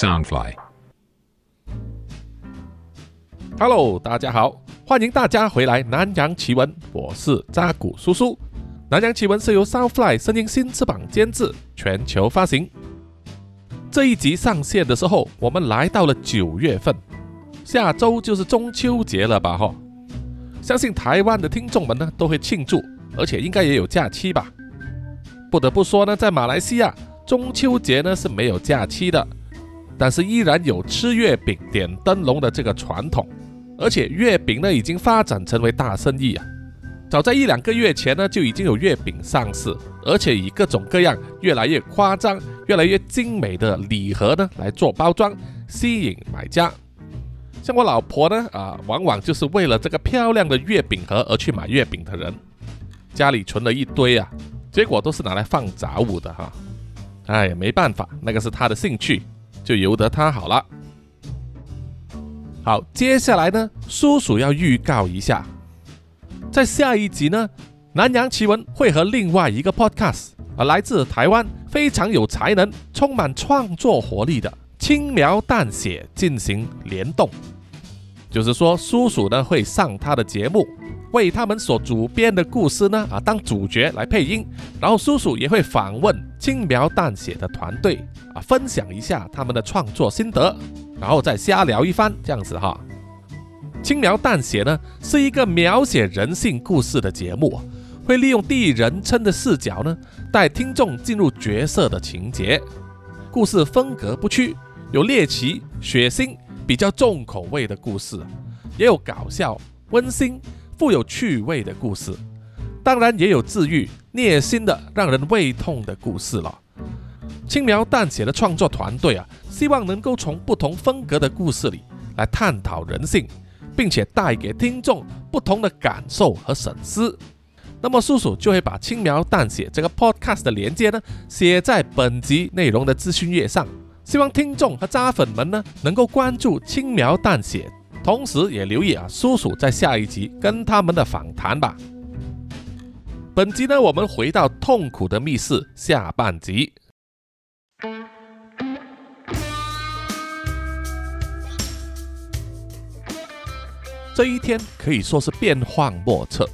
Soundfly。Hello，大家好，欢迎大家回来《南洋奇闻》，我是扎古叔叔。《南洋奇闻》是由 Soundfly 声音新翅膀监制，全球发行。这一集上线的时候，我们来到了九月份，下周就是中秋节了吧？哈，相信台湾的听众们呢都会庆祝，而且应该也有假期吧？不得不说呢，在马来西亚中秋节呢是没有假期的，但是依然有吃月饼、点灯笼的这个传统。而且月饼呢已经发展成为大生意啊！早在一两个月前呢，就已经有月饼上市，而且以各种各样、越来越夸张、越来越精美的礼盒呢来做包装，吸引买家。像我老婆呢，啊，往往就是为了这个漂亮的月饼盒而去买月饼的人，家里存了一堆啊，结果都是拿来放杂物的哈。哎，没办法，那个是她的兴趣，就由得他好了。好，接下来呢，叔叔要预告一下，在下一集呢，南洋奇闻会和另外一个 podcast 啊，来自台湾非常有才能、充满创作活力的轻描淡写进行联动，就是说，叔叔呢会上他的节目，为他们所主编的故事呢啊当主角来配音，然后叔叔也会访问轻描淡写的团队啊，分享一下他们的创作心得。然后再瞎聊一番，这样子哈。轻描淡写呢，是一个描写人性故事的节目，会利用第一人称的视角呢，带听众进入角色的情节。故事风格不屈，有猎奇、血腥、比较重口味的故事，也有搞笑、温馨、富有趣味的故事，当然也有治愈、虐心的、让人胃痛的故事了。轻描淡写的创作团队啊，希望能够从不同风格的故事里来探讨人性，并且带给听众不同的感受和审思。那么叔叔就会把轻描淡写这个 podcast 的连接呢，写在本集内容的资讯页上，希望听众和渣粉们呢能够关注轻描淡写，同时也留意啊叔叔在下一集跟他们的访谈吧。本集呢，我们回到痛苦的密室下半集。这一天可以说是变幻莫测。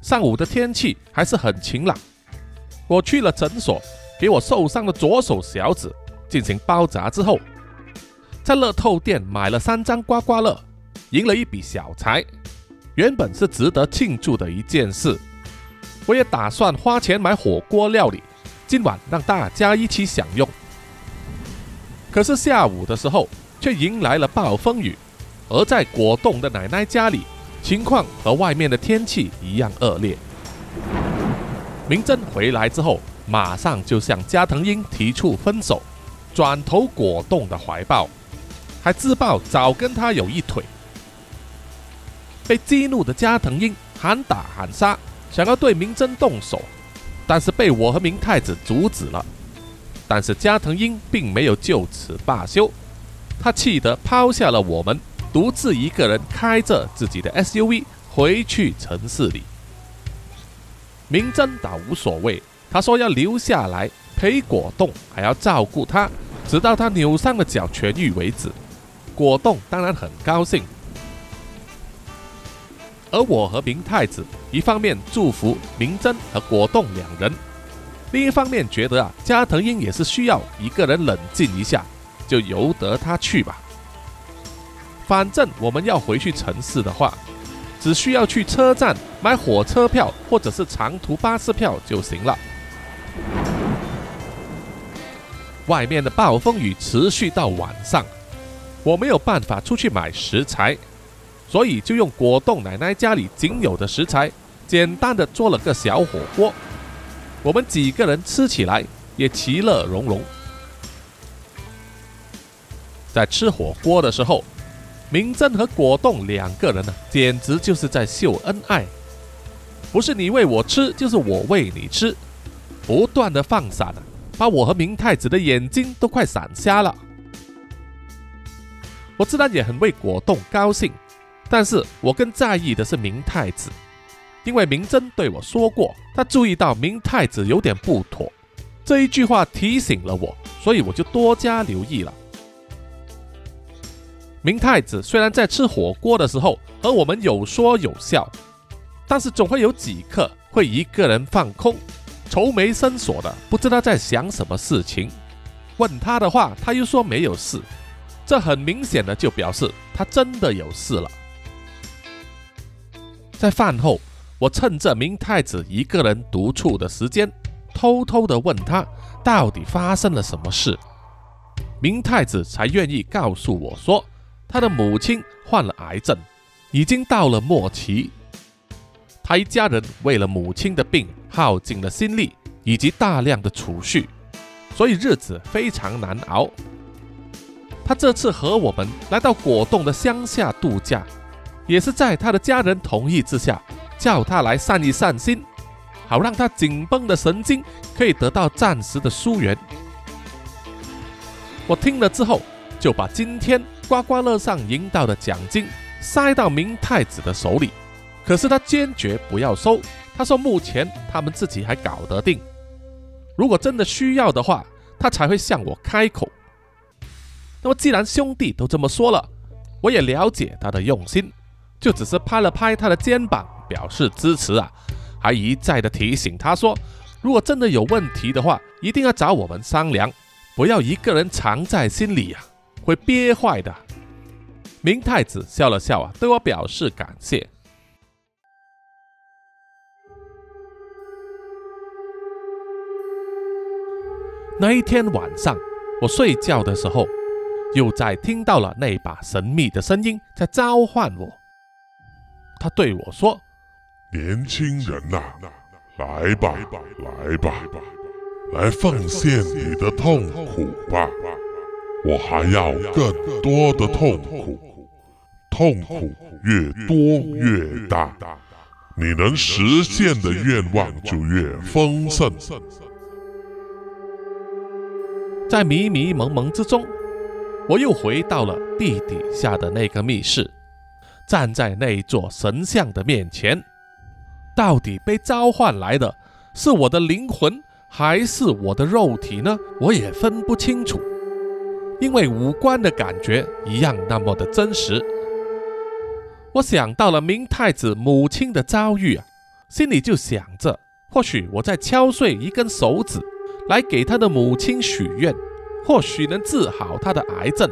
上午的天气还是很晴朗。我去了诊所，给我受伤的左手小指进行包扎之后，在乐透店买了三张刮刮乐，赢了一笔小财。原本是值得庆祝的一件事。我也打算花钱买火锅料理，今晚让大家一起享用。可是下午的时候，却迎来了暴风雨。而在果冻的奶奶家里，情况和外面的天气一样恶劣。明真回来之后，马上就向加藤鹰提出分手，转投果冻的怀抱，还自曝早跟他有一腿。被激怒的加藤鹰喊打喊杀，想要对明真动手，但是被我和明太子阻止了。但是加藤鹰并没有就此罢休，他气得抛下了我们。独自一个人开着自己的 SUV 回去城市里。明真倒无所谓，他说要留下来陪果冻，还要照顾他，直到他扭伤的脚痊愈为止。果冻当然很高兴，而我和明太子一方面祝福明真和果冻两人，另一方面觉得啊，加藤鹰也是需要一个人冷静一下，就由得他去吧。反正我们要回去城市的话，只需要去车站买火车票或者是长途巴士票就行了。外面的暴风雨持续到晚上，我没有办法出去买食材，所以就用果冻奶奶家里仅有的食材，简单的做了个小火锅。我们几个人吃起来也其乐融融。在吃火锅的时候。明真和果冻两个人呢，简直就是在秀恩爱，不是你喂我吃，就是我喂你吃，不断的放闪，把我和明太子的眼睛都快闪瞎了。我自然也很为果冻高兴，但是我更在意的是明太子，因为明真对我说过，他注意到明太子有点不妥，这一句话提醒了我，所以我就多加留意了。明太子虽然在吃火锅的时候和我们有说有笑，但是总会有几刻会一个人放空，愁眉深锁的，不知道在想什么事情。问他的话，他又说没有事，这很明显的就表示他真的有事了。在饭后，我趁着明太子一个人独处的时间，偷偷地问他到底发生了什么事。明太子才愿意告诉我说，他的母亲患了癌症，已经到了末期。他一家人为了母亲的病耗尽了心力以及大量的储蓄，所以日子非常难熬。他这次和我们来到果冻的乡下度假，也是在他的家人同意之下，叫他来散一散心，好让他紧绷的神经可以得到暂时的疏远。我听了之后，就把今天刮刮乐上赢到的奖金塞到明太子的手里。可是他坚决不要收，他说目前他们自己还搞得定，如果真的需要的话，他才会向我开口。那么既然兄弟都这么说了，我也了解他的用心，就只是拍了拍他的肩膀表示支持啊，还一再的提醒他说，如果真的有问题的话，一定要找我们商量。不要一个人藏在心里呀，会憋坏的。明太子笑了笑啊，对我表示感谢。那一天晚上，我睡觉的时候，又在听到了那把神秘的声音在召唤我。他对我说：“年轻人呐，来吧，来吧。”来奉献你的痛苦吧，我还要更多的痛苦，痛苦越多越大，你能实现的愿望就越丰盛。在迷迷蒙蒙之中，我又回到了地底下的那个密室，站在那座神像的面前，到底被召唤来的是我的灵魂？还是我的肉体呢？我也分不清楚，因为五官的感觉一样那么的真实。我想到了明太子母亲的遭遇啊，心里就想着，或许我在敲碎一根手指，来给他的母亲许愿，或许能治好他的癌症。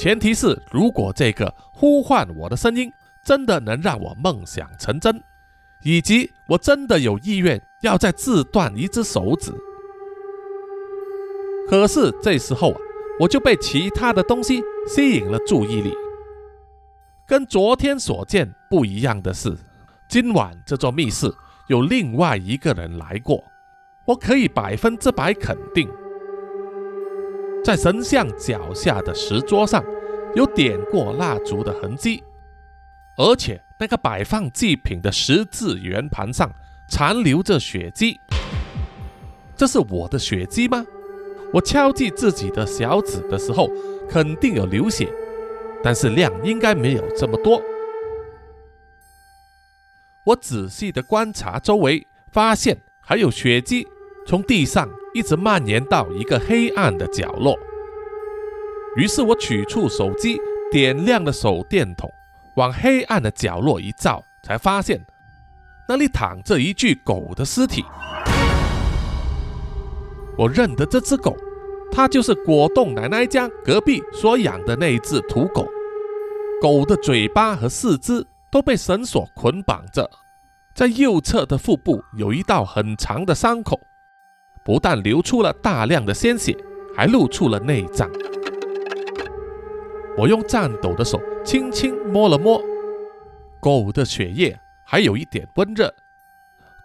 前提是，如果这个呼唤我的声音真的能让我梦想成真。以及我真的有意愿要再自断一只手指，可是这时候啊，我就被其他的东西吸引了注意力。跟昨天所见不一样的是，今晚这座密室有另外一个人来过，我可以百分之百肯定，在神像脚下的石桌上有点过蜡烛的痕迹，而且。那个摆放祭品的十字圆盘上残留着血迹，这是我的血迹吗？我敲击自己的小指的时候，肯定有流血，但是量应该没有这么多。我仔细的观察周围，发现还有血迹从地上一直蔓延到一个黑暗的角落。于是我取出手机，点亮了手电筒。往黑暗的角落一照，才发现那里躺着一具狗的尸体。我认得这只狗，它就是果冻奶奶家隔壁所养的那一只土狗。狗的嘴巴和四肢都被绳索捆绑着，在右侧的腹部有一道很长的伤口，不但流出了大量的鲜血，还露出了内脏。我用颤抖的手轻轻摸了摸狗的血液，还有一点温热。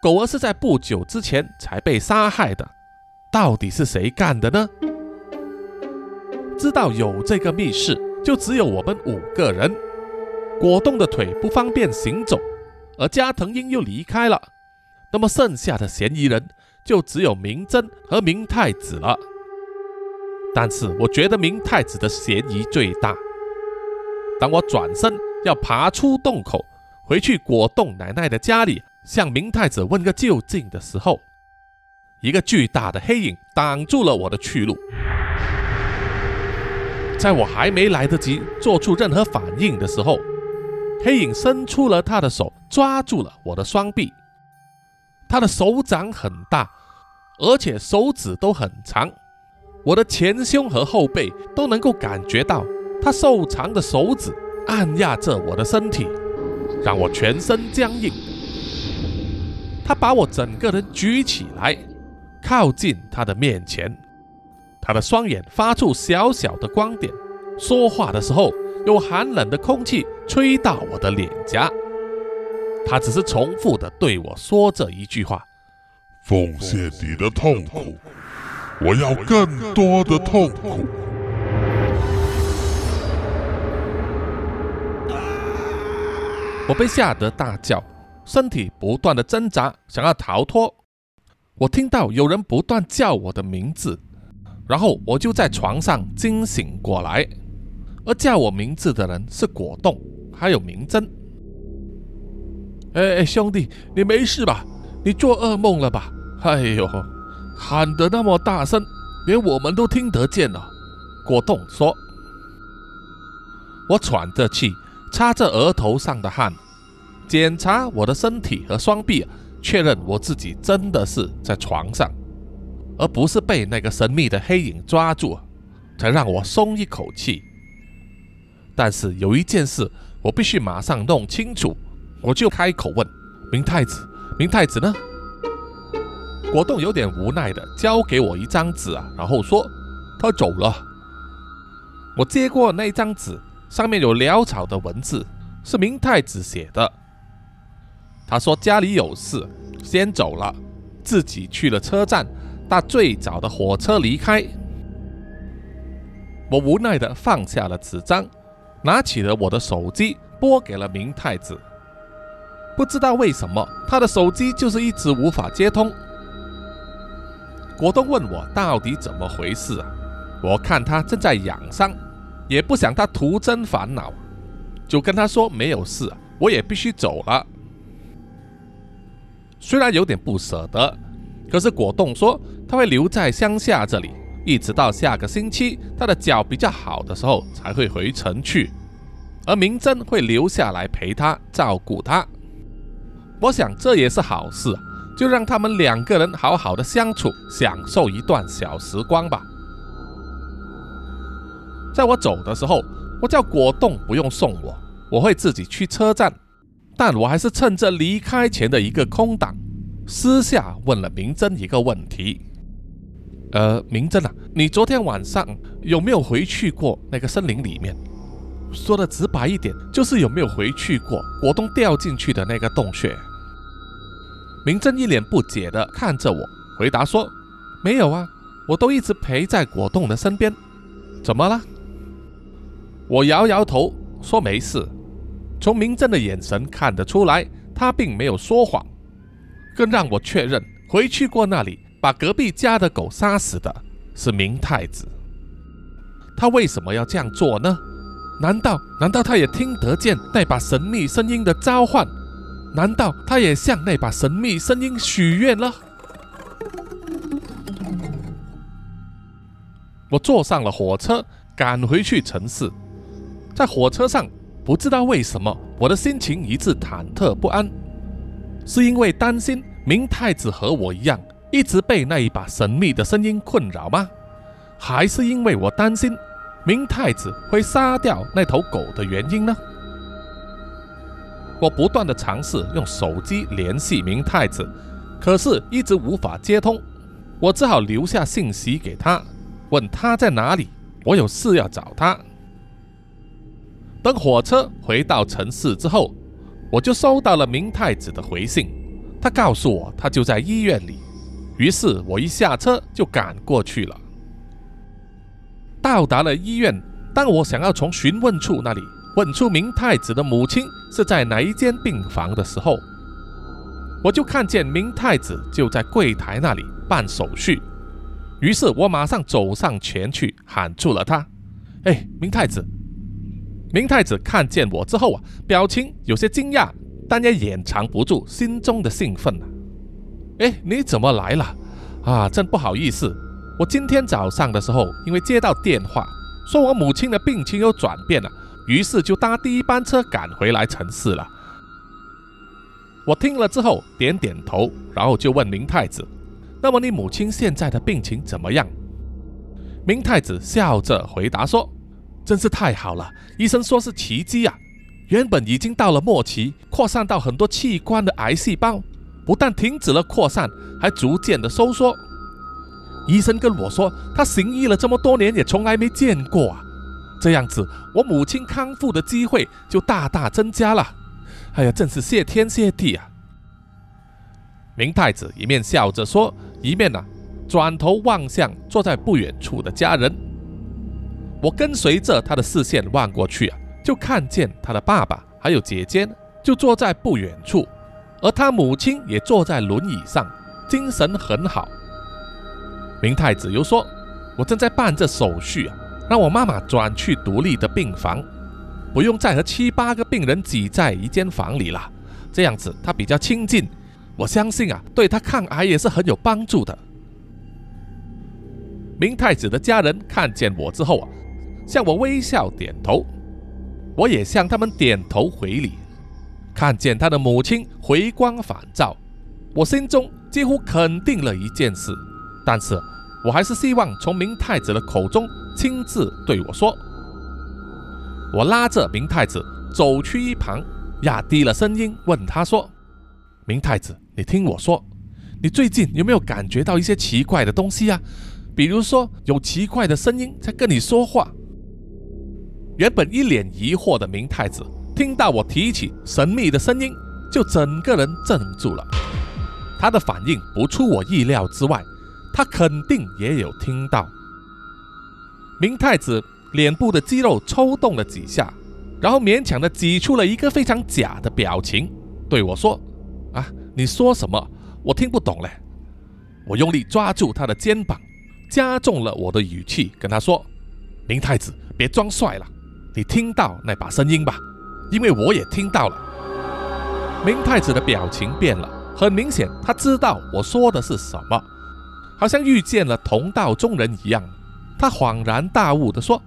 狗儿是在不久之前才被杀害的，到底是谁干的呢？知道有这个密室，就只有我们五个人。果冻的腿不方便行走，而加藤鹰又离开了，那么剩下的嫌疑人就只有明真和明太子了。但是我觉得明太子的嫌疑最大。当我转身要爬出洞口，回去果冻奶奶的家里，向明太子问个究竟的时候，一个巨大的黑影挡住了我的去路。在我还没来得及做出任何反应的时候，黑影伸出了他的手，抓住了我的双臂。他的手掌很大，而且手指都很长，我的前胸和后背都能够感觉到他瘦长的手指按压着我的身体，让我全身僵硬。他把我整个人举起来，靠近他的面前。他的双眼发出小小的光点，说话的时候有寒冷的空气吹到我的脸颊。他只是重复的对我说这一句话：“奉献你的痛苦，我要更多的痛苦。”我被吓得大叫。身体不断的挣扎，想要逃脱。我听到有人不断叫我的名字，然后我就在床上惊醒过来。而叫我名字的人是果冻，还有明真。哎哎，兄弟，你没事吧？你做噩梦了吧？哎呦，喊得那么大声，连我们都听得见了。果冻说。我喘着气，擦着额头上的汗。检查我的身体和双臂，确认我自己真的是在床上，而不是被那个神秘的黑影抓住，才让我松一口气。但是有一件事我必须马上弄清楚，我就开口问明太子：“明太子呢？”果冻有点无奈的交给我一张纸啊，然后说：“他走了。”我接过那张纸，上面有潦草的文字，是明太子写的。他说家里有事，先走了，自己去了车站，搭最早的火车离开。我无奈的放下了纸张，拿起了我的手机，拨给了明太子。不知道为什么，他的手机就是一直无法接通。果冻问我到底怎么回事？我看他正在养伤，也不想他徒增烦恼，就跟他说没有事，我也必须走了。虽然有点不舍得，可是果冻说他会留在乡下这里，一直到下个星期他的脚比较好的时候才会回城去，而明真会留下来陪他照顾他。我想这也是好事，就让他们两个人好好的相处，享受一段小时光吧。在我走的时候，我叫果冻不用送我，我会自己去车站。但我还是趁着离开前的一个空档，私下问了明真一个问题：“呃，明真啊，你昨天晚上有没有回去过那个森林里面？说的直白一点，就是有没有回去过果冻掉进去的那个洞穴？”明真一脸不解的看着我，回答说：“没有啊，我都一直陪在果冻的身边。怎么了？”我摇摇头说：“没事。”从明真的眼神看得出来，他并没有说谎。更让我确认，回去过那里把隔壁家的狗杀死的是明太子。他为什么要这样做呢？难道难道他也听得见那把神秘声音的召唤？难道他也向那把神秘声音许愿了？我坐上了火车，赶回去城市，在火车上。不知道为什么，我的心情一直忐忑不安，是因为担心明太子和我一样，一直被那一把神秘的声音困扰吗？还是因为我担心明太子会杀掉那头狗的原因呢？我不断的尝试用手机联系明太子，可是一直无法接通，我只好留下信息给他，问他在哪里，我有事要找他。等火车回到城市之后，我就收到了明太子的回信。他告诉我他就在医院里，于是我一下车就赶过去了。到达了医院，当我想要从询问处那里问出明太子的母亲是在哪一间病房的时候，我就看见明太子就在柜台那里办手续。于是我马上走上前去喊住了他：“哎，明太子！”明太子看见我之后啊，表情有些惊讶，但也掩藏不住心中的兴奋啊。哎，你怎么来了？啊，真不好意思，我今天早上的时候，因为接到电话，说我母亲的病情有转变了，于是就搭第一班车赶回来城市了。我听了之后点点头，然后就问明太子：“那么你母亲现在的病情怎么样？”明太子笑着回答说：“真是太好了，医生说是奇迹啊！原本已经到了末期，扩散到很多器官的癌细胞，不但停止了扩散，还逐渐的收缩。医生跟我说，他行医了这么多年，也从来没见过啊！这样子，我母亲康复的机会就大大增加了。哎呀，真是谢天谢地啊！”明太子一面笑着说，一面呢。转头望向坐在不远处的家人，我跟随着他的视线望过去啊，就看见他的爸爸还有姐姐就坐在不远处，而他母亲也坐在轮椅上，精神很好。明太子又说：“我正在办这手续啊，让我妈妈转去独立的病房，不用再和七八个病人挤在一间房里了，这样子他比较亲近，我相信啊，对他抗癌也是很有帮助的。”明太子的家人看见我之后啊，向我微笑点头，我也向他们点头回礼。看见他的母亲回光返照，我心中几乎肯定了一件事，但是我还是希望从明太子的口中亲自对我说。我拉着明太子走去一旁，压低了声音问他说：“明太子，你听我说，你最近有没有感觉到一些奇怪的东西啊？”比如说，有奇怪的声音在跟你说话。原本一脸疑惑的明太子，听到我提起神秘的声音，就整个人怔住了。他的反应不出我意料之外，他肯定也有听到。明太子脸部的肌肉抽动了几下，然后勉强的挤出了一个非常假的表情，对我说：“啊，你说什么？我听不懂嘞。”我用力抓住他的肩膀。加重了我的语气，跟他说：“明太子，别装帅了，你听到那把声音吧？因为我也听到了。”明太子的表情变了，很明显他知道我说的是什么，好像遇见了同道中人一样。他恍然大悟地说：“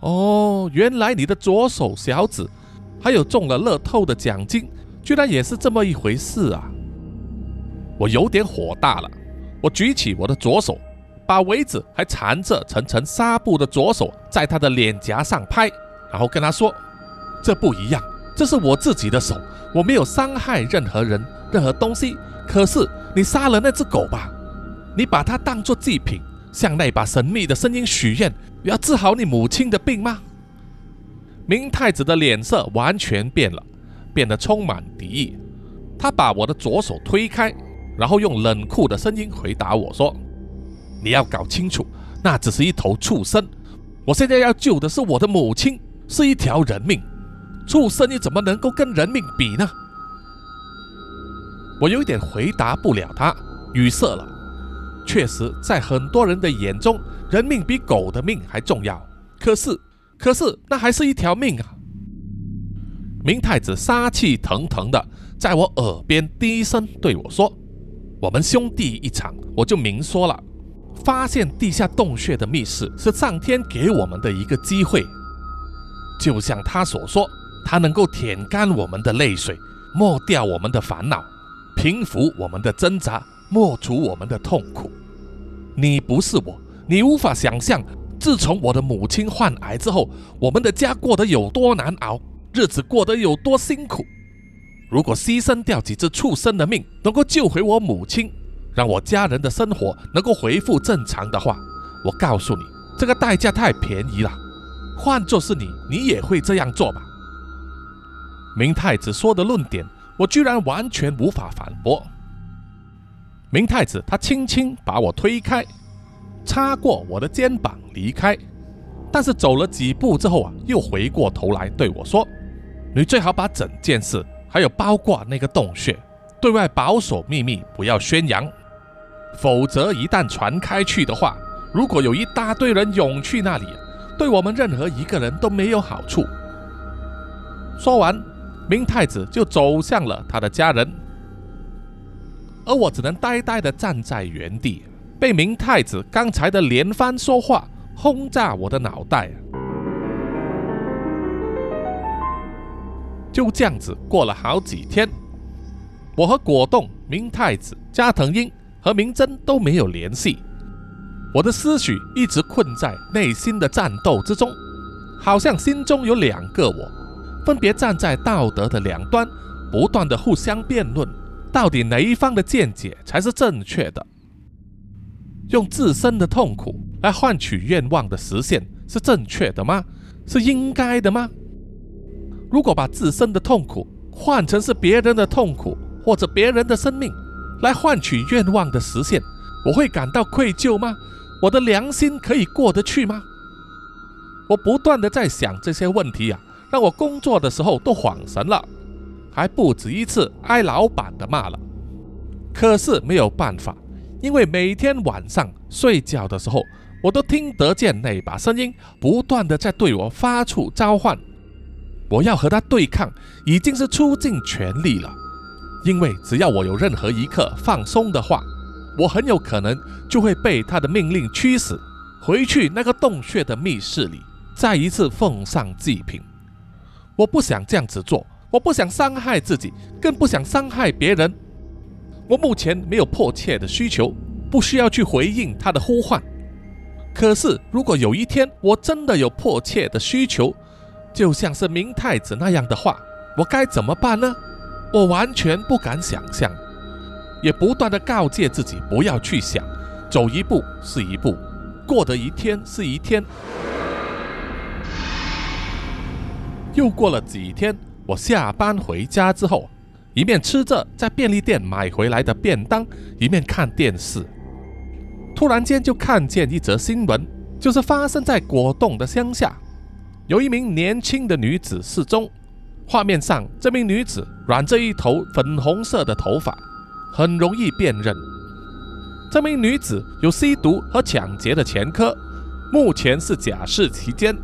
哦，原来你的左手小指还有中了乐透的奖金，居然也是这么一回事啊！”我有点火大了，我举起我的左手。把围子还缠着层层纱布的左手在他的脸颊上拍，然后跟他说：“这不一样，这是我自己的手，我没有伤害任何人、任何东西。可是你杀了那只狗吧？你把它当作祭品，向那把神秘的声音许愿，要治好你母亲的病吗？”明太子的脸色完全变了，变得充满敌意。他把我的左手推开，然后用冷酷的声音回答我说。你要搞清楚，那只是一头畜生。我现在要救的是我的母亲，是一条人命。畜生，你怎么能够跟人命比呢？我有点回答不了他，语塞了。确实，在很多人的眼中，人命比狗的命还重要。可是，可是，那还是一条命啊！明太子杀气腾腾的在我耳边低声对我说：“我们兄弟一场，我就明说了。”发现地下洞穴的密室是上天给我们的一个机会，就像他所说，他能够舔干我们的泪水，抹掉我们的烦恼，平复我们的挣扎，抹除我们的痛苦。你不是我，你无法想象，自从我的母亲患癌之后，我们的家过得有多难熬，日子过得有多辛苦。如果牺牲掉几只畜生的命，能够救回我母亲。让我家人的生活能够恢复正常的话，我告诉你，这个代价太便宜了。换作是你，你也会这样做吧？明太子说的论点，我居然完全无法反驳。明太子他轻轻把我推开，擦过我的肩膀离开，但是走了几步之后啊，又回过头来对我说：“你最好把整件事，还有包括那个洞穴，对外保守秘密，不要宣扬。”否则，一旦传开去的话，如果有一大堆人涌去那里，对我们任何一个人都没有好处。说完，明太子就走向了他的家人，而我只能呆呆地站在原地，被明太子刚才的连番说话轰炸我的脑袋。就这样子过了好几天，我和果冻、明太子、加藤鹰和明真都没有联系，我的思绪一直困在内心的战斗之中，好像心中有两个我，分别站在道德的两端，不断的互相辩论。到底哪一方的见解才是正确的？用自身的痛苦来换取愿望的实现是正确的吗？是应该的吗？如果把自身的痛苦换成是别人的痛苦或者别人的生命来换取愿望的实现，我会感到愧疚吗？我的良心可以过得去吗？我不断的在想这些问题啊，让我工作的时候都恍神了，还不止一次挨老板的骂了。可是没有办法，因为每天晚上睡觉的时候，我都听得见那把声音不断的在对我发出召唤。我要和他对抗，已经是出尽全力了，因为只要我有任何一刻放松的话。我很有可能就会被他的命令驱使，回去那个洞穴的密室里，再一次奉上祭品。我不想这样子做，我不想伤害自己，更不想伤害别人。我目前没有迫切的需求，不需要去回应他的呼唤。可是，如果有一天我真的有迫切的需求，就像是明太子那样的话，我该怎么办呢？我完全不敢想象。也不断的告诫自己不要去想，走一步是一步，过的一天是一天。又过了几天，我下班回家之后，一面吃着在便利店买回来的便当，一面看电视，突然间就看见一则新闻，就是发生在果冻的乡下，有一名年轻的女子失踪，画面上这名女子染着一头粉红色的头发。很容易辨认，这名女子有吸毒和抢劫的前科，目前是假释期间。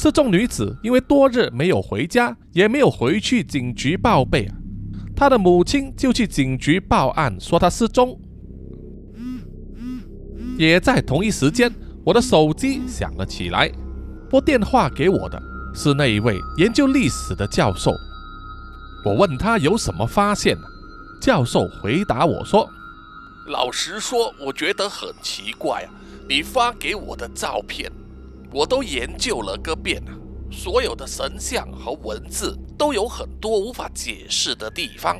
失踪女子因为多日没有回家，也没有回去警局报备啊，她的母亲就去警局报案说她失踪。也在同一时间，我的手机响了起来，拨电话给我的是那一位研究历史的教授。我问他有什么发现？教授回答我说：“老实说，我觉得很奇怪啊！你发给我的照片，我都研究了个遍啊，所有的神像和文字都有很多无法解释的地方。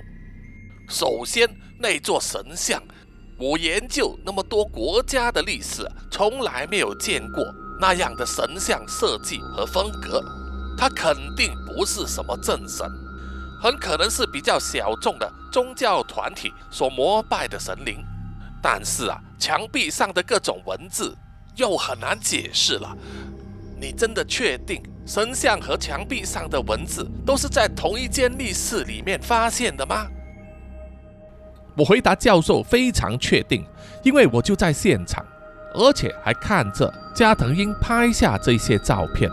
首先，那座神像，我研究那么多国家的历史，从来没有见过那样的神像设计和风格，它肯定不是什么正神。”很可能是比较小众的宗教团体所膜拜的神灵，但是啊，墙壁上的各种文字又很难解释了。你真的确定神像和墙壁上的文字都是在同一间密室里面发现的吗？我回答教授非常确定，因为我就在现场，而且还看着加藤鹰拍下这些照片。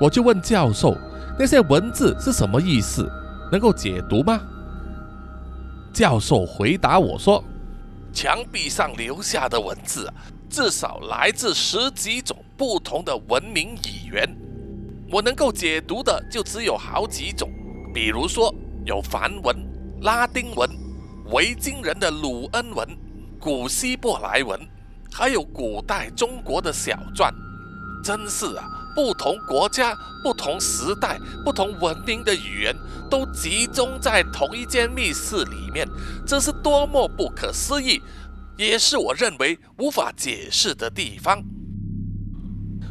我就问教授。那些文字是什么意思？能够解读吗？教授回答我说：“墙壁上留下的文字，至少来自十几种不同的文明语言。我能够解读的就只有好几种，比如说有梵文、拉丁文、维京人的鲁恩文、古希伯来文，还有古代中国的小篆。真是啊！”不同国家、不同时代、不同文明的语言都集中在同一间密室里面，这是多么不可思议，也是我认为无法解释的地方。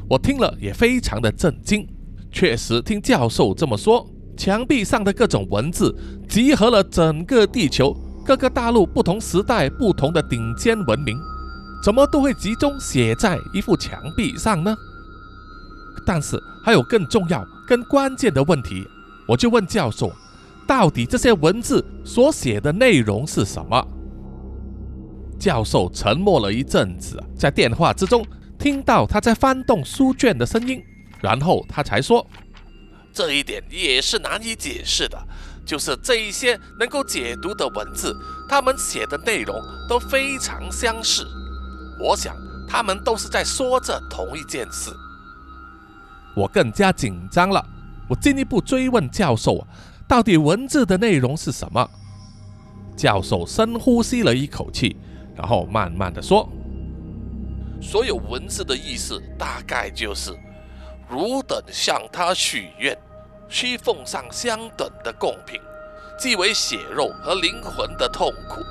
我听了也非常的震惊。确实，听教授这么说，墙壁上的各种文字集合了整个地球各个大陆不同时代、不同的顶尖文明，怎么都会集中写在一幅墙壁上呢？但是还有更重要、更关键的问题，我就问教授：到底这些文字所写的内容是什么？教授沉默了一阵子，在电话之中听到他在翻动书卷的声音，然后他才说：“这一点也是难以解释的，就是这一些能够解读的文字，他们写的内容都非常相似。我想他们都是在说着同一件事。”我更加紧张了，我进一步追问教授啊，到底文字的内容是什么？教授深呼吸了一口气，然后慢慢的说：“所有文字的意思大概就是，汝等向他许愿，需奉上相等的贡品，即为血肉和灵魂的痛苦。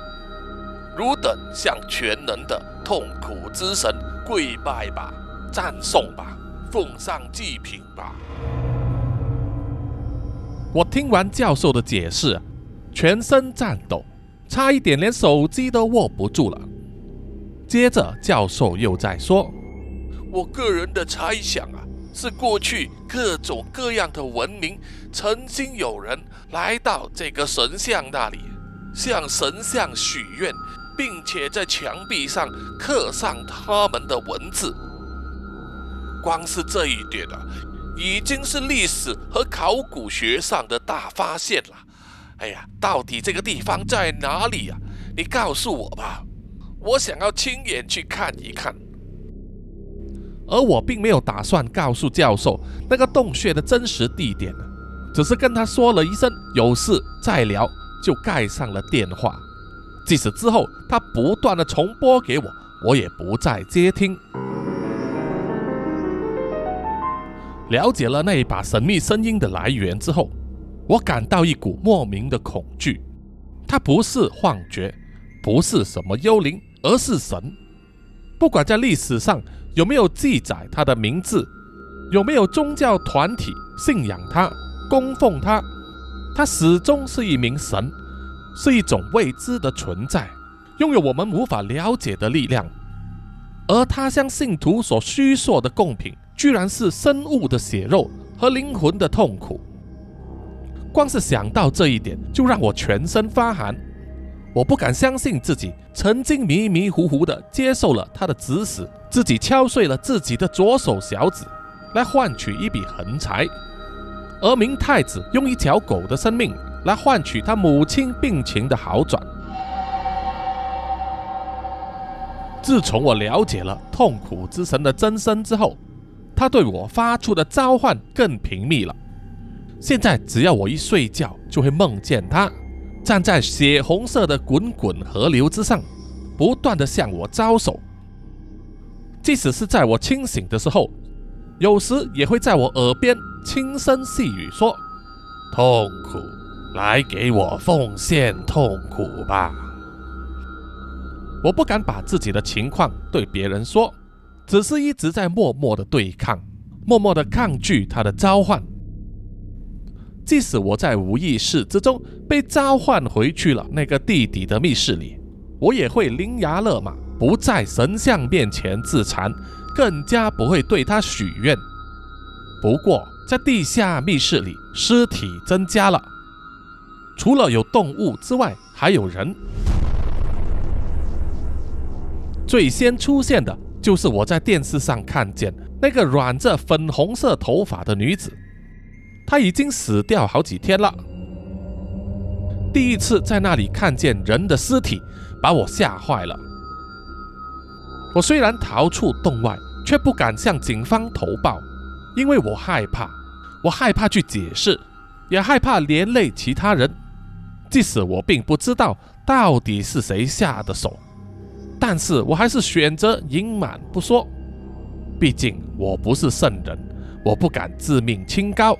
汝等向全能的痛苦之神跪拜吧，赞颂吧，奉上祭品吧。”我听完教授的解释，全身颤抖，差一点连手机都握不住了。接着，教授又在说：“我个人的猜想啊，是过去各种各样的文明，曾经有人来到这个神像那里，向神像许愿，并且在墙壁上刻上他们的文字。光是这一点啊。”已经是历史和考古学上的大发现了。哎呀，到底这个地方在哪里呀？你告诉我吧，我想要亲眼去看一看。而我并没有打算告诉教授那个洞穴的真实地点，只是跟他说了一声有事再聊，就盖上了电话。即使之后他不断的重播给我，我也不再接听。了解了那一把神秘声音的来源之后，我感到一股莫名的恐惧。它不是幻觉，不是什么幽灵，而是神。不管在历史上有没有记载他的名字，有没有宗教团体信仰他、供奉他，他始终是一名神，是一种未知的存在，拥有我们无法了解的力量。而他向信徒所虚说的贡品。居然是生物的血肉和灵魂的痛苦，光是想到这一点就让我全身发寒。我不敢相信自己曾经迷迷糊糊地接受了他的指使，自己敲碎了自己的左手小指，来换取一笔横财，而明太子用一条狗的生命来换取他母亲病情的好转。自从我了解了痛苦之神的真身之后，他对我发出的召唤更频密了。现在只要我一睡觉，就会梦见他站在血红色的滚滚河流之上，不断的向我招手。即使是在我清醒的时候，有时也会在我耳边轻声细语说：“痛苦，来给我奉献痛苦吧。”我不敢把自己的情况对别人说。只是一直在默默的对抗，默默的抗拒他的召唤。即使我在无意识之中被召唤回去了那个地底的密室里，我也会伶牙勒马，不在神像面前自残，更加不会对他许愿。不过，在地下密室里，尸体增加了，除了有动物之外，还有人。最先出现的。就是我在电视上看见那个染着粉红色头发的女子，他已经死掉好几天了。第一次在那里看见人的尸体，把我吓坏了。我虽然逃出洞外，却不敢向警方投报，因为我害怕，我害怕去解释，也害怕连累其他人。即使我并不知道到底是谁下的手。但是我还是选择隐瞒不说，毕竟我不是圣人，我不敢自命清高，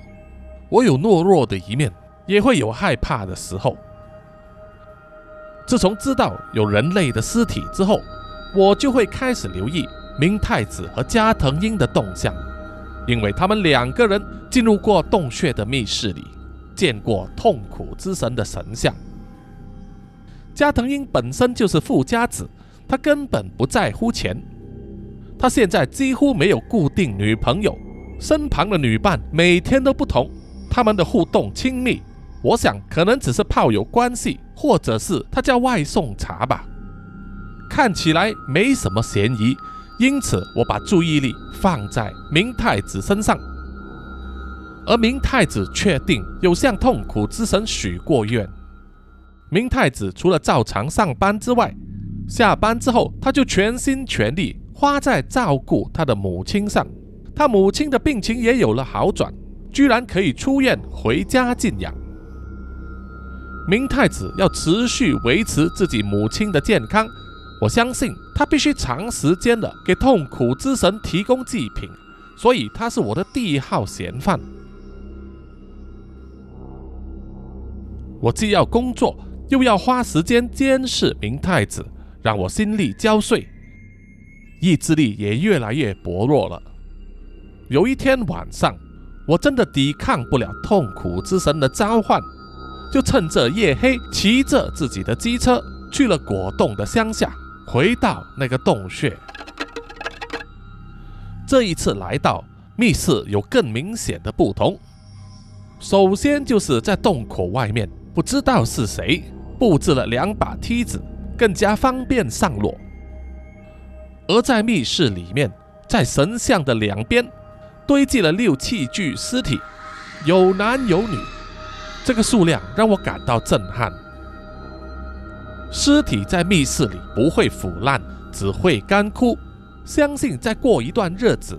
我有懦弱的一面，也会有害怕的时候。自从知道有人类的尸体之后，我就会开始留意明太子和加藤鹰的动向，因为他们两个人进入过洞穴的密室里，见过痛苦之神的神像。加藤鹰本身就是富家子。他根本不在乎钱，他现在几乎没有固定女朋友，身旁的女伴每天都不同，他们的互动亲密，我想可能只是炮友关系，或者是他叫外送茶吧，看起来没什么嫌疑，因此我把注意力放在明太子身上，而明太子确定有向痛苦之神许过愿，明太子除了照常上班之外。下班之后，他就全心全力花在照顾他的母亲上。他母亲的病情也有了好转，居然可以出院回家静养。明太子要持续维持自己母亲的健康，我相信他必须长时间的给痛苦之神提供祭品，所以他是我的第一号嫌犯。我既要工作，又要花时间监视明太子，让我心力交瘁，意志力也越来越薄弱了。有一天晚上，我真的抵抗不了痛苦之神的召唤，就趁着夜黑，骑着自己的机车去了果冻的乡下，回到那个洞穴。这一次来到密室，有更明显的不同。首先就是在洞口外面。不知道是谁布置了两把梯子，更加方便上落。而在密室里面，在神像的两边堆积了六七具尸体，有男有女，这个数量让我感到震撼。尸体在密室里不会腐烂，只会干枯，相信再过一段日子，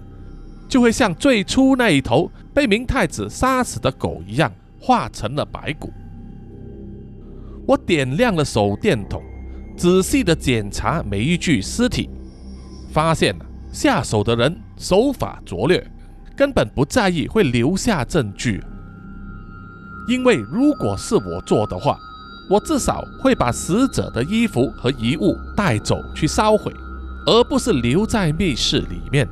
就会像最初那一头被明太子杀死的狗一样，化成了白骨。我点亮了手电筒，仔细的检查每一具尸体，发现下手的人手法拙劣，根本不在意会留下证据。因为如果是我做的话，我至少会把死者的衣服和遗物带走去烧毁，而不是留在密室里面。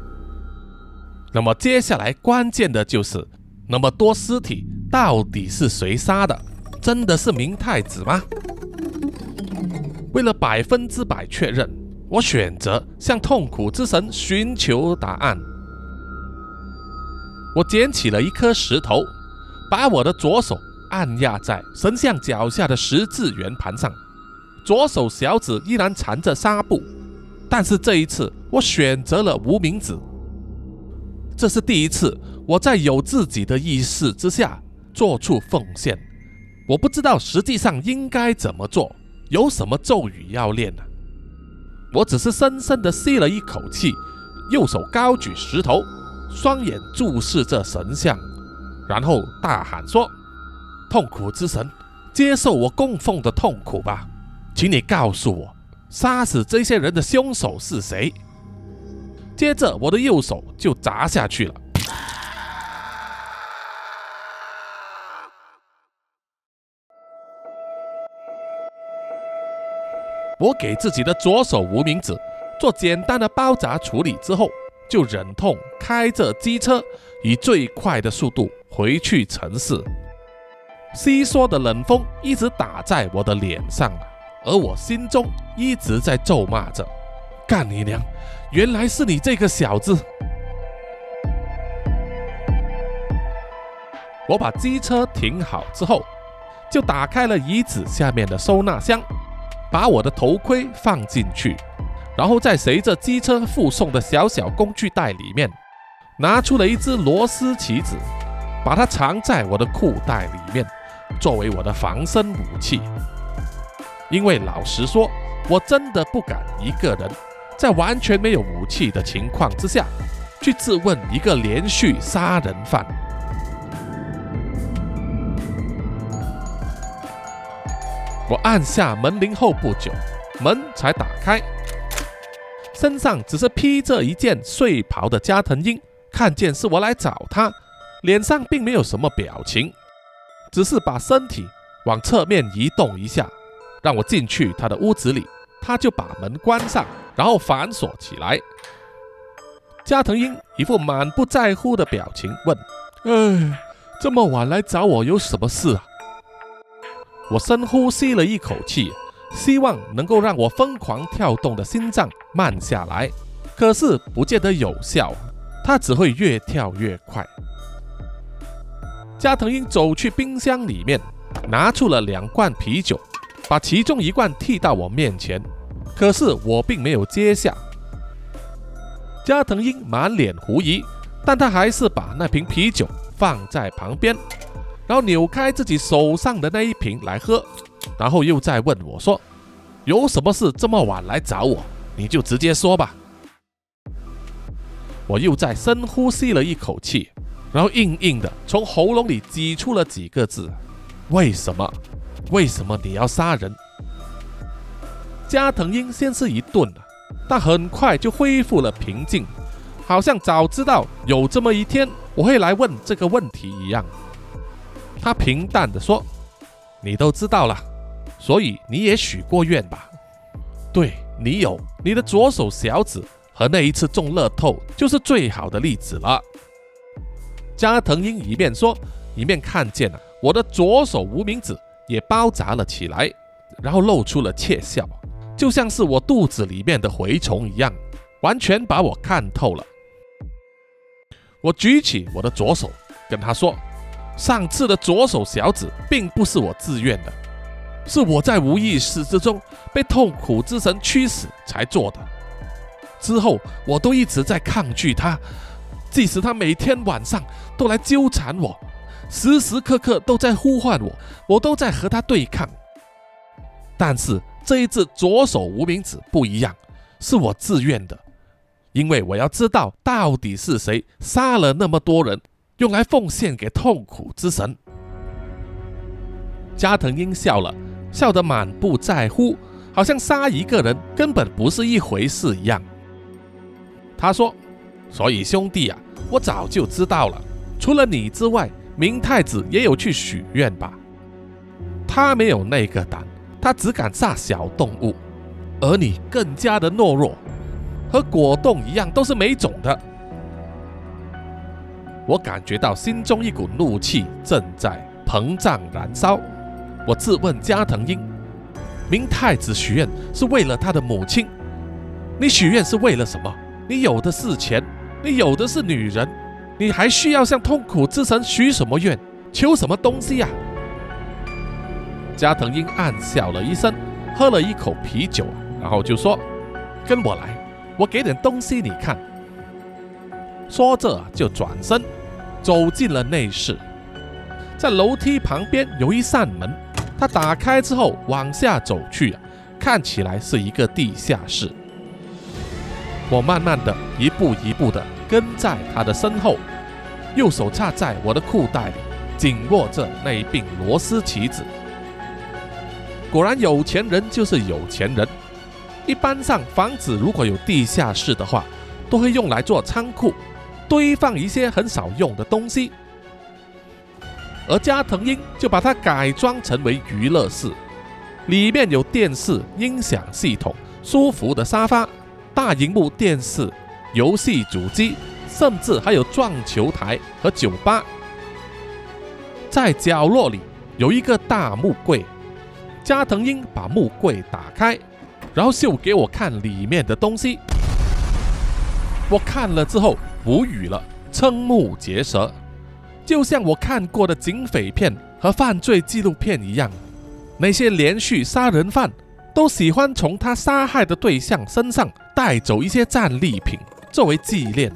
那么接下来关键的就是，那么多尸体到底是谁杀的？真的是明太子吗？为了百分之百确认，我选择向痛苦之神寻求答案。我捡起了一颗石头，把我的左手按压在神像脚下的十字圆盘上，左手小指依然缠着纱布，但是这一次我选择了无名指。这是第一次我在有自己的意识之下做出奉献。我不知道实际上应该怎么做，有什么咒语要练呢？我只是深深地吸了一口气，右手高举石头，双眼注视着神像，然后大喊说：“痛苦之神，接受我供奉的痛苦吧，请你告诉我，杀死这些人的凶手是谁？”接着，我的右手就砸下去了。我给自己的左手无名指做简单的包扎处理之后，就忍痛开着机车，以最快的速度回去城市。稀疏的冷风一直打在我的脸上，而我心中一直在咒骂着：“干你娘！原来是你这个小子！”我把机车停好之后，就打开了椅子下面的收纳箱。把我的头盔放进去，然后再随着机车附送的小小工具袋里面，拿出了一只螺丝起子，把它藏在我的裤袋里面，作为我的防身武器。因为老实说，我真的不敢一个人在完全没有武器的情况之下，去质问一个连续杀人犯。我按下门铃后不久，门才打开。身上只是披着一件睡袍的加藤鹰，看见是我来找他，脸上并没有什么表情，只是把身体往侧面移动一下，让我进去他的屋子里。他就把门关上，然后反锁起来。加藤鹰一副满不在乎的表情，问：“哎，这么晚来找我有什么事啊？”我深呼吸了一口气，希望能够让我疯狂跳动的心脏慢下来，可是不见得有效，它只会越跳越快。加藤鹰走去冰箱里面，拿出了两罐啤酒，把其中一罐递到我面前，可是我并没有接下。加藤鹰满脸狐疑，但他还是把那瓶啤酒放在旁边。然后扭开自己手上的那一瓶来喝，然后又再问我说：“有什么事这么晚来找我？你就直接说吧。”我又再深呼吸了一口气，然后硬硬的从喉咙里挤出了几个字：“为什么？为什么你要杀人？”加藤鹰先是一顿啊，但很快就恢复了平静，好像早知道有这么一天我会来问这个问题一样。他平淡地说：“你都知道了，所以你也许过愿吧？对你有你的左手小指和那一次中乐透，就是最好的例子了。”加藤鹰一面说，一面看见了我的左手无名指也包扎了起来，然后露出了窃笑。就像是我肚子里面的蛔虫一样，完全把我看透了。我举起我的左手，跟他说：“上次的左手小指并不是我自愿的，是我在无意识之中被痛苦之神驱使才做的。之后我都一直在抗拒他，即使他每天晚上都来纠缠我，时时刻刻都在呼唤我，我都在和他对抗。但是。”这一次左手无名指不一样，是我自愿的，因为我要知道到底是谁杀了那么多人，用来奉献给痛苦之神。加藤鹰笑了笑得满不在乎，好像杀一个人根本不是一回事一样。他说：“所以兄弟啊，我早就知道了，除了你之外，明太子也有去许愿吧？他没有那个胆。”他只敢杀小动物，而你更加的懦弱，和果冻一样都是没种的。我感觉到心中一股怒气正在膨胀燃烧。我质问加藤鹰：明太子许愿是为了他的母亲，你许愿是为了什么？你有的是钱，你有的是女人，你还需要向痛苦之神许什么愿？求什么东西呀？加藤鹰暗笑了一声，喝了一口啤酒，然后就说：“跟我来，我给点东西你看。”说着就转身走进了内室。在楼梯旁边有一扇门，他打开之后往下走去，看起来是一个地下室。我慢慢的一步一步的跟在他的身后，右手插在我的裤袋里，紧握着那一柄螺丝棋子。果然，有钱人就是有钱人。一般上，房子如果有地下室的话，都会用来做仓库，堆放一些很少用的东西。而加藤鹰就把它改装成为娱乐室，里面有电视、音响系统、舒服的沙发、大荧幕电视、游戏主机，甚至还有撞球台和酒吧。在角落里有一个大木柜。加藤鹰把木柜打开，然后秀给我看里面的东西。我看了之后无语了，瞠目结舌，就像我看过的警匪片和犯罪纪录片一样。那些连续杀人犯都喜欢从他杀害的对象身上带走一些战利品作为纪念。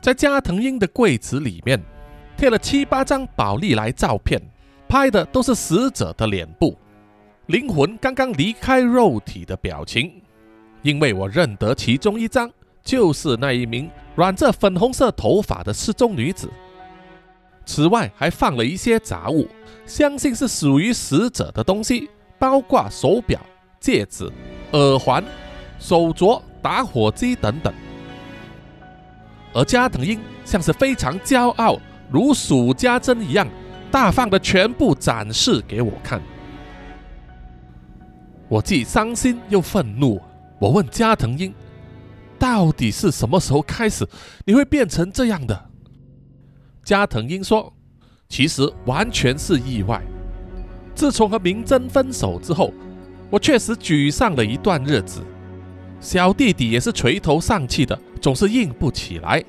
在加藤鹰的柜子里面贴了七八张宝丽来照片。拍的都是死者的脸部，灵魂刚刚离开肉体的表情，因为我认得其中一张就是那一名染着粉红色头发的失踪女子。此外，还放了一些杂物，相信是属于死者的东西，包括手表、戒指、耳环、手镯、打火机等等。而加藤鹰像是非常骄傲，如数家珍一样。大方的全部展示给我看，我既伤心又愤怒。我问加藤鹰：“到底是什么时候开始你会变成这样的？”加藤鹰说：“其实完全是意外。自从和明真分手之后，我确实沮丧了一段日子。小弟弟也是垂头丧气的，总是硬不起来。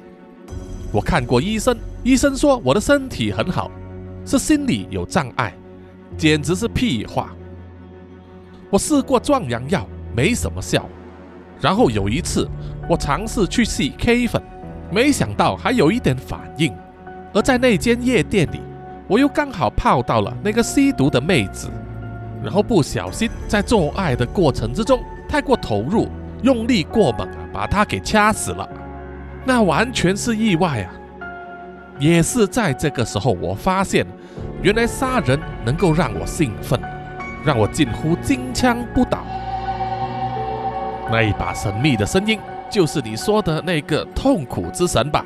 我看过医生，医生说我的身体很好。”是心理有障碍，简直是屁话。我试过壮阳药，没什么效。然后有一次，我尝试去吸 K 粉，没想到还有一点反应。而在那间夜店里，我又刚好泡到了那个吸毒的妹子，然后不小心在做爱的过程之中太过投入，用力过猛啊，把她给掐死了。那完全是意外啊！也是在这个时候，我发现原来杀人能够让我兴奋，让我近乎金枪不倒。那一把神秘的声音，就是你说的那个痛苦之神吧？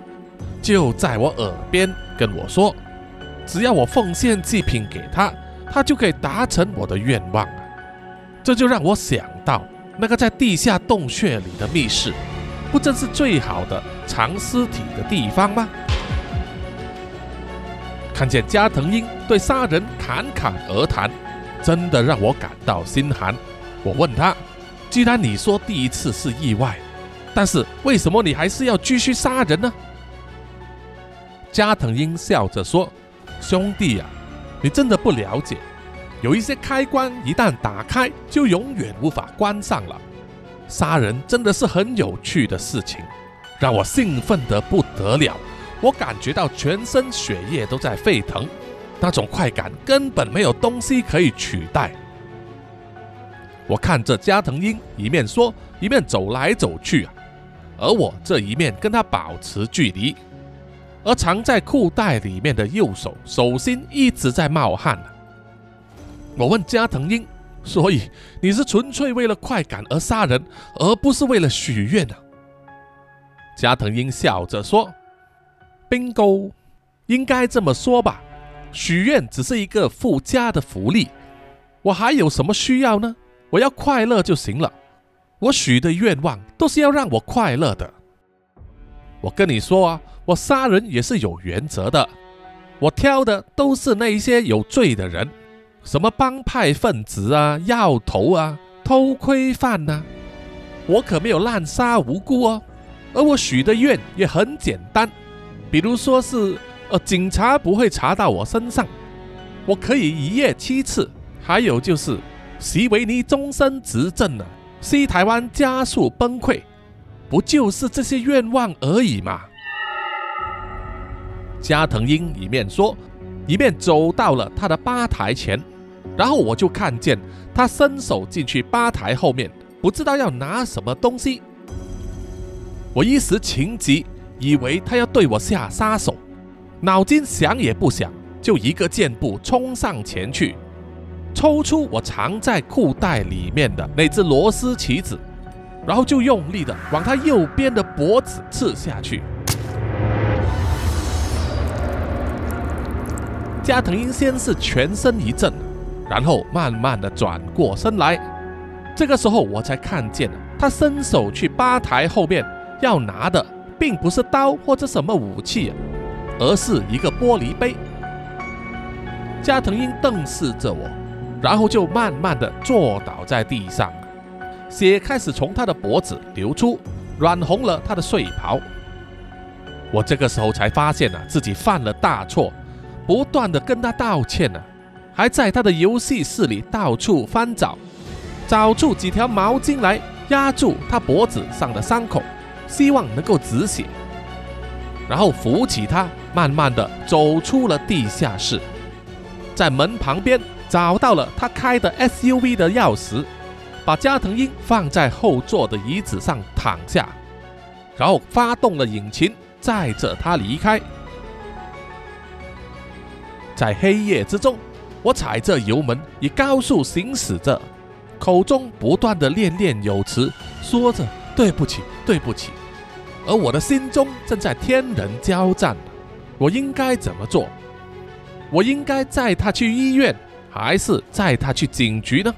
就在我耳边跟我说，只要我奉献祭品给他，他就可以达成我的愿望。这就让我想到那个在地下洞穴里的密室，不正是最好的藏尸体的地方吗？看见加藤鹰对杀人侃侃而谈，真的让我感到心寒。我问他：“既然你说第一次是意外，但是为什么你还是要继续杀人呢？”加藤鹰笑着说：“兄弟呀，你真的不了解，有一些开关一旦打开，就永远无法关上了。杀人真的是很有趣的事情，让我兴奋得不得了。”我感觉到全身血液都在沸腾，那种快感根本没有东西可以取代。我看着加藤鹰一面说一面走来走去啊，而我这一面跟他保持距离，而藏在裤袋里面的右手手心一直在冒汗。我问加藤鹰：“所以你是纯粹为了快感而杀人，而不是为了许愿啊？”加藤鹰笑着说。bingo，应该这么说吧。许愿只是一个附加的福利，我还有什么需要呢？我要快乐就行了。我许的愿望都是要让我快乐的。我跟你说啊，我杀人也是有原则的。我挑的都是那些有罪的人，什么帮派分子啊、要头啊、偷窥犯呐，我可没有滥杀无辜哦。而我许的愿也很简单。比如说是，呃，警察不会查到我身上，我可以一夜七次，还有就是席维尼终身执政了，西台湾加速崩溃，不就是这些愿望而已吗？加藤鹰一面说，一面走到了他的吧台前，然后我就看见他伸手进去吧台后面，不知道要拿什么东西，我一时情急。以为他要对我下杀手，脑筋想也不想，就一个箭步冲上前去，抽出我藏在裤袋里面的那只螺丝棋子，然后就用力的往他右边的脖子刺下去。加藤鹰先是全身一震，然后慢慢的转过身来，这个时候我才看见他伸手去吧台后面要拿的。并不是刀或者什么武器，而是一个玻璃杯。加藤鹰瞪视着我，然后就慢慢的坐倒在地上，血开始从他的脖子流出，染红了他的睡袍。我这个时候才发现啊，自己犯了大错，不断的跟他道歉呢，还在他的游戏室里到处翻找，找出几条毛巾来压住他脖子上的伤口。希望能够止血，然后扶起他，慢慢的走出了地下室，在门旁边找到了他开的 SUV 的钥匙，把加藤鹰放在后座的椅子上躺下，然后发动了引擎，载着他离开。在黑夜之中，我踩着油门，以高速行驶着，口中不断的念念有词，说着对不起，对不起。而我的心中正在天人交战，我应该怎么做？我应该载他去医院，还是载他去警局呢？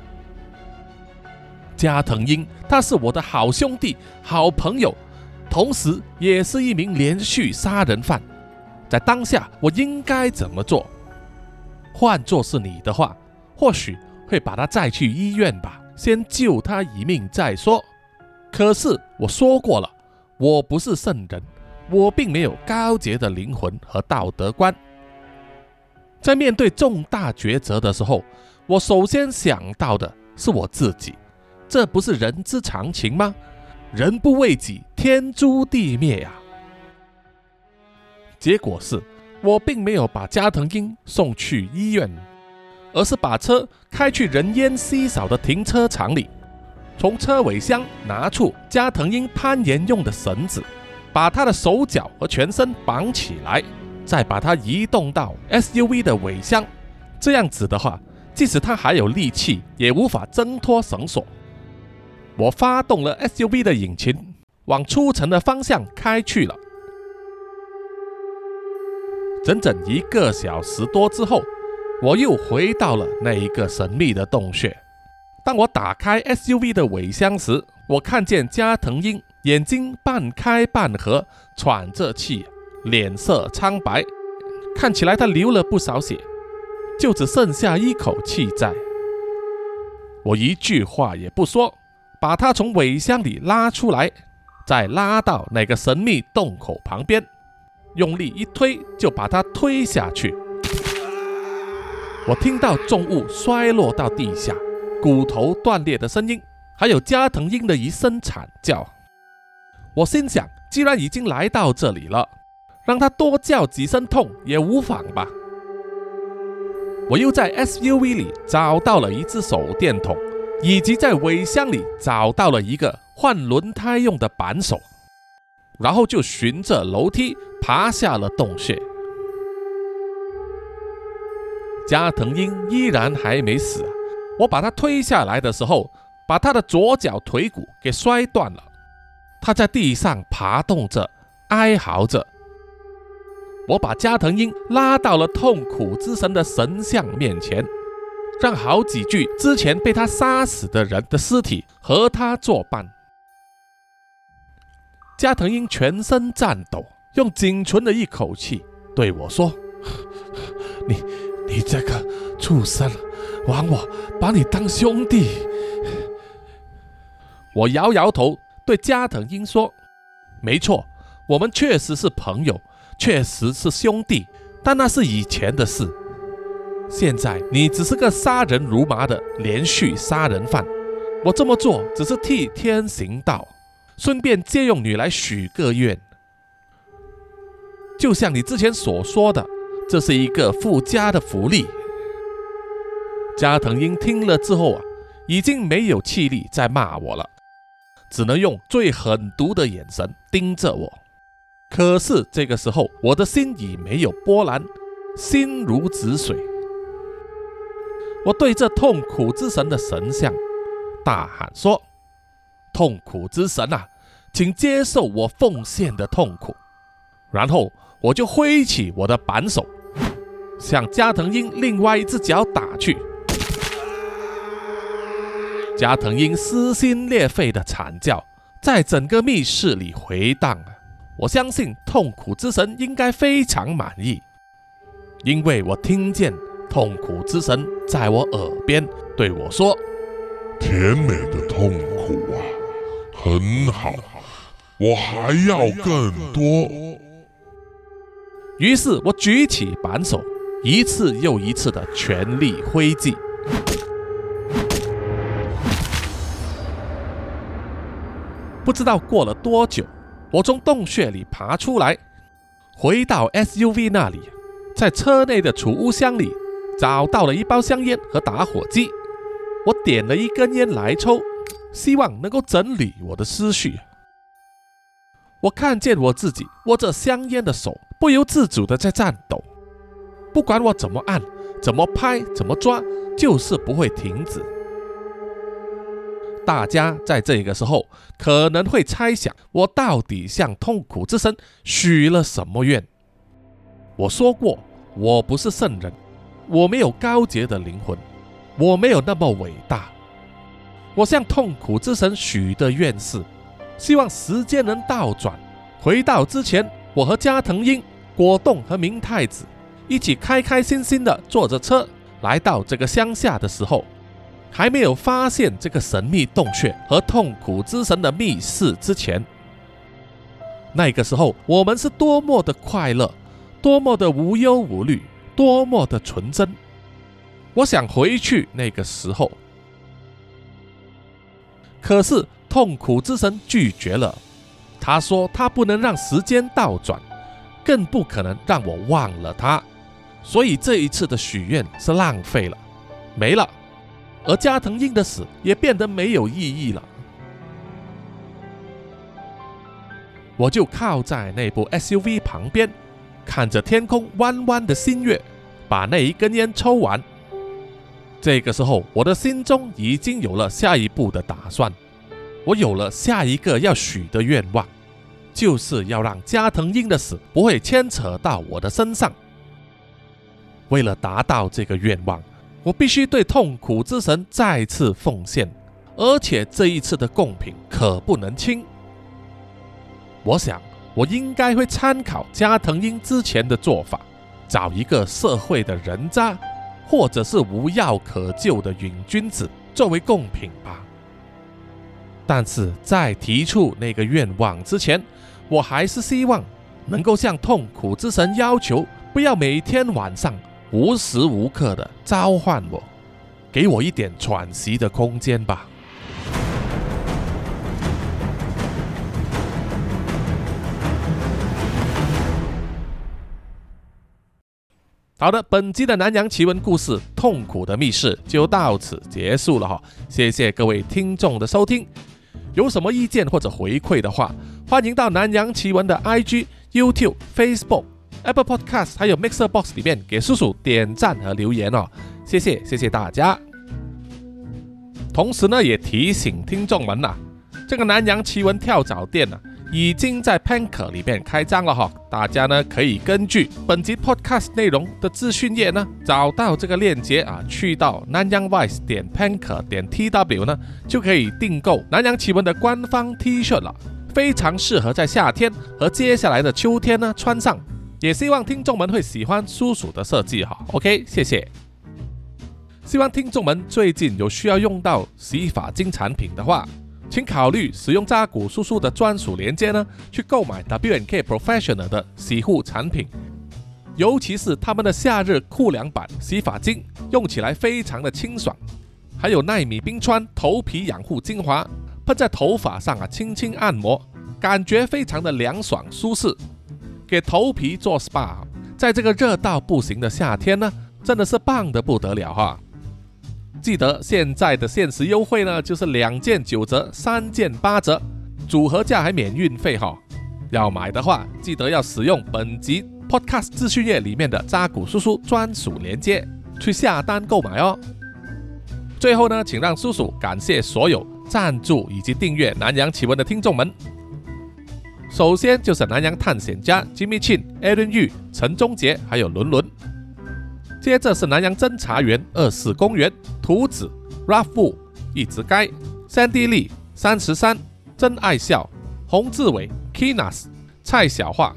加藤鹰，他是我的好兄弟、好朋友，同时也是一名连续杀人犯。在当下，我应该怎么做？换做是你的话，或许会把他载去医院吧，先救他一命再说。可是我说过了。我不是圣人，我并没有高洁的灵魂和道德观。在面对重大抉择的时候，我首先想到的是我自己，这不是人之常情吗？人不为己，天诛地灭呀！结果是我并没有把加藤鹰送去医院，而是把车开去人烟稀少的停车场里。从车尾箱拿出加藤鹰攀岩用的绳子，把他的手脚和全身绑起来，再把它移动到 SUV 的尾箱。这样子的话，即使它还有力气，也无法挣脱绳索。我发动了 SUV 的引擎，往出城的方向开去了。整整一个小时多之后，我又回到了那一个神秘的洞穴。当我打开 SUV 的尾箱时，我看见加藤鹰眼睛半开半合，喘着气，脸色苍白，看起来他流了不少血。就只剩下一口气在，我一句话也不说，把他从尾箱里拉出来，再拉到那个神秘洞口旁边，用力一推，就把他推下去。我听到重物摔落到地下，骨头断裂的声音，还有加藤鹰的一声惨叫。我心想，既然已经来到这里了，让他多叫几声痛也无妨吧。我又在 SUV 里找到了一只手电筒，以及在尾箱里找到了一个换轮胎用的扳手，然后就循着楼梯爬下了洞穴。加藤鹰依然还没死，我把他推下来的时候，把他的左脚腿骨给摔断了，他在地上爬动着，哀嚎着。我把加藤鹰拉到了痛苦之神的神像面前，让好几具之前被他杀死的人的尸体和他作伴。加藤鹰全身颤抖，用仅存的一口气对我说：“ 你，你这个畜生，枉我把你当兄弟。”我摇摇头，对加藤鹰说：“没错，我们确实是朋友。”确实是兄弟，但那是以前的事。现在你只是个杀人如麻的连续杀人犯，我这么做只是替天行道，顺便借用你来许个愿。就像你之前所说的，这是一个附加的福利。加藤鹰听了之后啊，已经没有气力再骂我了，只能用最狠毒的眼神盯着我。可是这个时候，我的心已没有波澜，心如止水。我对这痛苦之神的神像大喊说：“痛苦之神啊，请接受我奉献的痛苦。”然后我就挥起我的扳手，向加藤鹰另外一只脚打去。加藤鹰撕心裂肺的惨叫在整个密室里回荡。我相信痛苦之神应该非常满意，因为我听见痛苦之神在我耳边对我说：“甜美的痛苦啊，很好，我还要更多。”于是，我举起扳手，一次又一次的全力挥击。不知道过了多久。我从洞穴里爬出来，回到 SUV 那里，在车内的储物箱里找到了一包香烟和打火机。我点了一根烟来抽，希望能够整理我的思绪。我看见我自己握着香烟的手不由自主地在颤抖，不管我怎么按、怎么拍、怎么抓，就是不会停止。大家在这个时候可能会猜想，我到底向痛苦之神许了什么愿？我说过，我不是圣人，我没有高洁的灵魂，我没有那么伟大。我向痛苦之神许的愿是，希望时间能倒转，回到之前，我和加藤鹰、果冻和明太子一起开开心心的坐着车来到这个乡下的时候。还没有发现这个神秘洞穴和痛苦之神的密室之前，那个时候我们是多么的快乐，多么的无忧无虑，多么的纯真。我想回去那个时候，可是痛苦之神拒绝了。他说他不能让时间倒转，更不可能让我忘了他，所以这一次的许愿是浪费了，没了。而加藤鹰的死也变得没有意义了。我就靠在那部 SUV 旁边，看着天空弯弯的新月，把那一根烟抽完。这个时候，我的心中已经有了下一步的打算，我有了下一个要许的愿望，就是要让加藤鹰的死不会牵扯到我的身上。为了达到这个愿望，我必须对痛苦之神再次奉献，而且这一次的贡品可不能轻。我想，我应该会参考加藤鹰之前的做法，找一个社会的人渣。或者是无药可救的瘾君子作为贡品吧。但是在提出那个愿望之前，我还是希望能够向痛苦之神要求，不要每天晚上无时无刻的召唤我，给我一点喘息的空间吧。好的，本集的南洋奇闻故事《痛苦的密室》就到此结束了哈，谢谢各位听众的收听。有什么意见或者回馈的话，欢迎到南洋奇闻的 IG、YouTube、Facebook、Apple Podcast 还有 Mixer Box 里面给叔叔点赞和留言哦，谢谢谢谢大家。同时呢，也提醒听众们呐，这个南洋奇闻跳蚤店呢。已经在 Panker 里面开张了哈，大家呢可以根据本集 Podcast 内容的资讯页呢找到这个链接啊，去到南洋 Vice 点 Panker 点 TW 呢就可以订购南洋奇闻的官方 T 恤了，非常适合在夏天和接下来的秋天呢穿上，也希望听众们会喜欢叔叔的设计哈。OK，谢谢。希望听众们最近有需要用到洗发精产品的话。请考虑使用扎古叔叔的专属链接呢，去购买 W N K Professional 的洗护产品，尤其是他们的夏日酷凉版洗发精，用起来非常的清爽。还有奈米冰川头皮养护精华，喷在头发上啊，轻轻按摩，感觉非常的凉爽舒适。给头皮做 SPA，在这个热到不行的夏天呢，真的是棒的不得了哈。记得现在的限时优惠呢，就是两件九折，三件八折，组合价还免运费哈。要买的话，记得要使用本集 Podcast 资讯页里面的扎古叔叔专属链接去下单购买哦。最后呢，请让叔叔感谢所有赞助以及订阅南洋奇闻的听众们。首先就是南洋探险家 Jimmy Chin、Aaron Yu、陈忠杰还有伦伦。接着是南洋侦查员二四公园图子 Raffu 一直街 Sandy Lee 三十三真爱笑洪志伟 Kinas 蔡小桦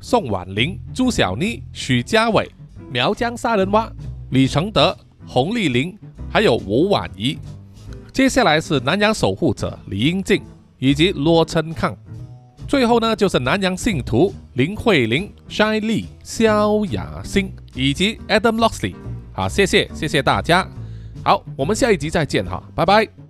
宋婉玲朱小妮许家伟苗疆杀人蛙李承德洪丽玲还有吴婉仪。接下来是南洋守护者李英静以及罗琛康。最后呢，就是南洋信徒林慧玲、Shine Lee、萧雅欣以及 Adam Loxley。好，谢谢，谢谢大家。好，我们下一集再见哈，拜拜。